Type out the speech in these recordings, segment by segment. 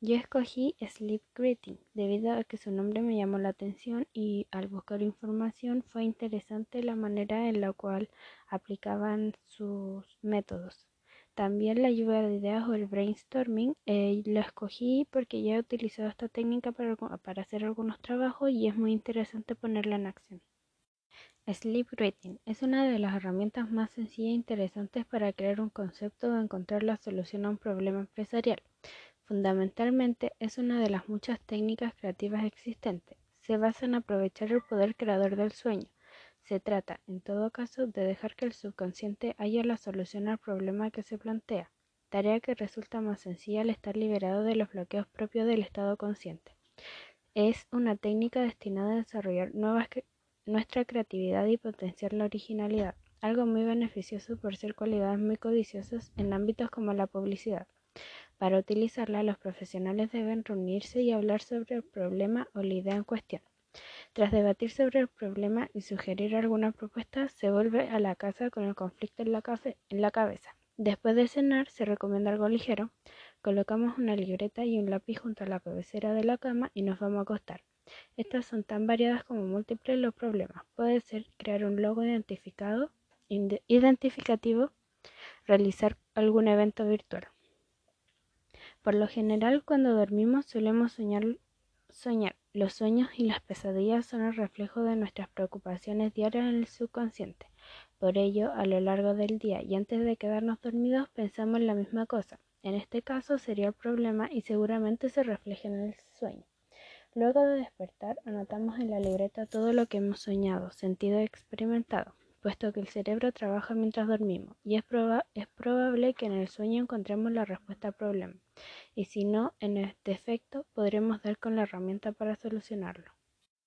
Yo escogí Sleep Greeting debido a que su nombre me llamó la atención y al buscar información fue interesante la manera en la cual aplicaban sus métodos. También la lluvia de ideas o el brainstorming eh, lo escogí porque ya he utilizado esta técnica para, para hacer algunos trabajos y es muy interesante ponerla en acción. Sleep Reading es una de las herramientas más sencillas e interesantes para crear un concepto o encontrar la solución a un problema empresarial. Fundamentalmente es una de las muchas técnicas creativas existentes. Se basa en aprovechar el poder creador del sueño. Se trata, en todo caso, de dejar que el subconsciente haya la solución al problema que se plantea, tarea que resulta más sencilla al estar liberado de los bloqueos propios del estado consciente. Es una técnica destinada a desarrollar nuestra creatividad y potenciar la originalidad, algo muy beneficioso por ser cualidades muy codiciosas en ámbitos como la publicidad. Para utilizarla, los profesionales deben reunirse y hablar sobre el problema o la idea en cuestión. Tras debatir sobre el problema y sugerir alguna propuesta, se vuelve a la casa con el conflicto en la, en la cabeza. Después de cenar, se recomienda algo ligero. Colocamos una libreta y un lápiz junto a la cabecera de la cama y nos vamos a acostar. Estas son tan variadas como múltiples los problemas. Puede ser crear un logo identificado, identificativo, realizar algún evento virtual. Por lo general, cuando dormimos solemos soñar. Los sueños y las pesadillas son el reflejo de nuestras preocupaciones diarias en el subconsciente. Por ello, a lo largo del día y antes de quedarnos dormidos pensamos en la misma cosa. En este caso sería el problema y seguramente se refleja en el sueño. Luego de despertar, anotamos en la libreta todo lo que hemos soñado, sentido y experimentado, puesto que el cerebro trabaja mientras dormimos y es, probable que en el sueño encontremos la respuesta al problema, y si no, en este efecto podremos dar con la herramienta para solucionarlo.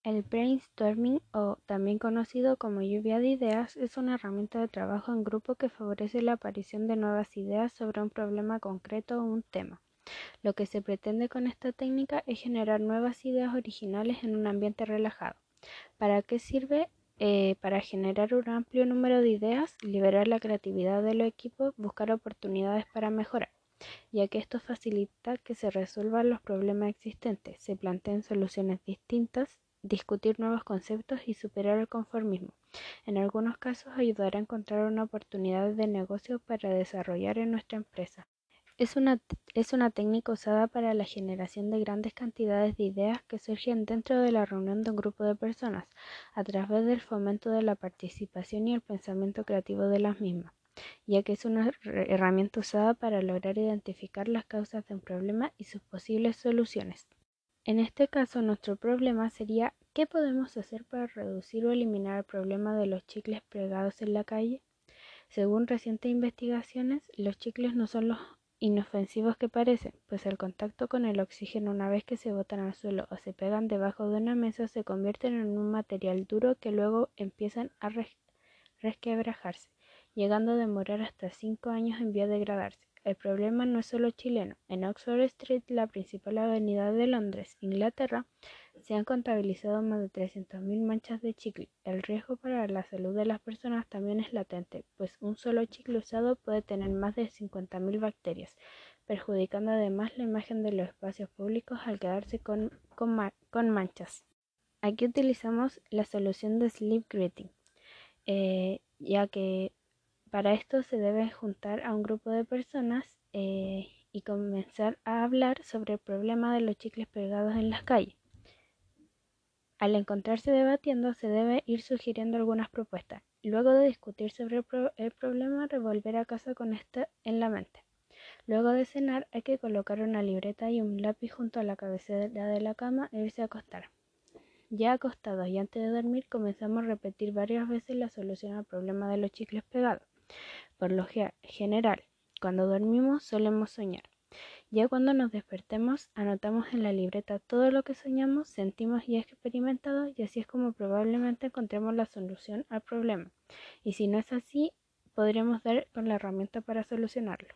El brainstorming, o también conocido como lluvia de ideas, es una herramienta de trabajo en grupo que favorece la aparición de nuevas ideas sobre un problema concreto o un tema. Lo que se pretende con esta técnica es generar nuevas ideas originales en un ambiente relajado. ¿Para qué sirve? Eh, para generar un amplio número de ideas, liberar la creatividad de los equipos, buscar oportunidades para mejorar, ya que esto facilita que se resuelvan los problemas existentes, se planteen soluciones distintas, discutir nuevos conceptos y superar el conformismo. En algunos casos ayudará a encontrar una oportunidad de negocio para desarrollar en nuestra empresa. Es una, es una técnica usada para la generación de grandes cantidades de ideas que surgen dentro de la reunión de un grupo de personas, a través del fomento de la participación y el pensamiento creativo de las mismas, ya que es una herramienta usada para lograr identificar las causas de un problema y sus posibles soluciones. En este caso, nuestro problema sería ¿qué podemos hacer para reducir o eliminar el problema de los chicles pegados en la calle? Según recientes investigaciones, los chicles no son los inofensivos que parecen, pues el contacto con el oxígeno una vez que se botan al suelo o se pegan debajo de una mesa se convierten en un material duro que luego empiezan a resquebrajarse, llegando a demorar hasta 5 años en vía de degradarse. El problema no es solo chileno. En Oxford Street, la principal avenida de Londres, Inglaterra, se han contabilizado más de 300.000 manchas de chicle. El riesgo para la salud de las personas también es latente, pues un solo chicle usado puede tener más de 50.000 bacterias, perjudicando además la imagen de los espacios públicos al quedarse con, manchas. Aquí utilizamos la solución de Sleep Greeting, eh, ya que para esto se debe juntar a un grupo de personas eh, y comenzar a hablar sobre el problema de los chicles pegados en las calles. Al encontrarse debatiendo se debe ir sugiriendo algunas propuestas. Luego de discutir sobre el, problema, revolver a casa con esto en la mente. Luego de cenar hay que colocar una libreta y un lápiz junto a la cabecera de la cama e irse a acostar. Ya acostados y antes de dormir comenzamos a repetir varias veces la solución al problema de los chicles pegados. Por lo general, cuando dormimos solemos soñar. Ya cuando nos despertemos, anotamos en la libreta todo lo que soñamos, sentimos y experimentado y así es como probablemente encontremos la solución al problema. Y si no es así, podremos dar con la herramienta para solucionarlo.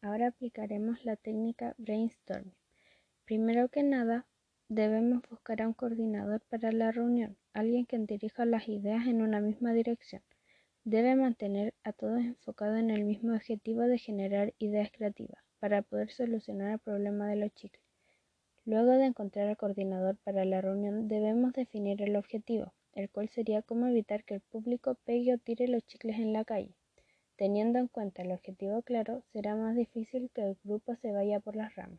Ahora aplicaremos la técnica brainstorming. Primero que nada, debemos buscar a un coordinador para la reunión, alguien que dirija las ideas en una misma dirección. Debe mantener a todos enfocados en el mismo objetivo de generar ideas creativas. Para poder solucionar el problema de los chicles. Luego de encontrar al coordinador para la reunión, debemos definir el objetivo, el cual sería cómo evitar que el público pegue o tire los chicles en la calle. Teniendo en cuenta el objetivo claro, será más difícil que el grupo se vaya por las ramas.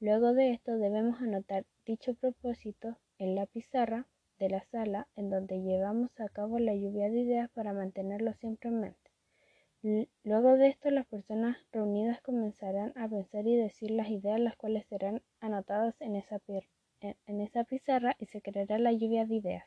Luego de esto debemos anotar dicho propósito en la pizarra de la sala en donde llevamos a cabo la lluvia de ideas para mantenerlo siempre en mente. Luego de esto, las personas reunidas comenzarán a pensar y decir las ideas, las cuales serán anotadas en esa, en esa pizarra y se creará la lluvia de ideas.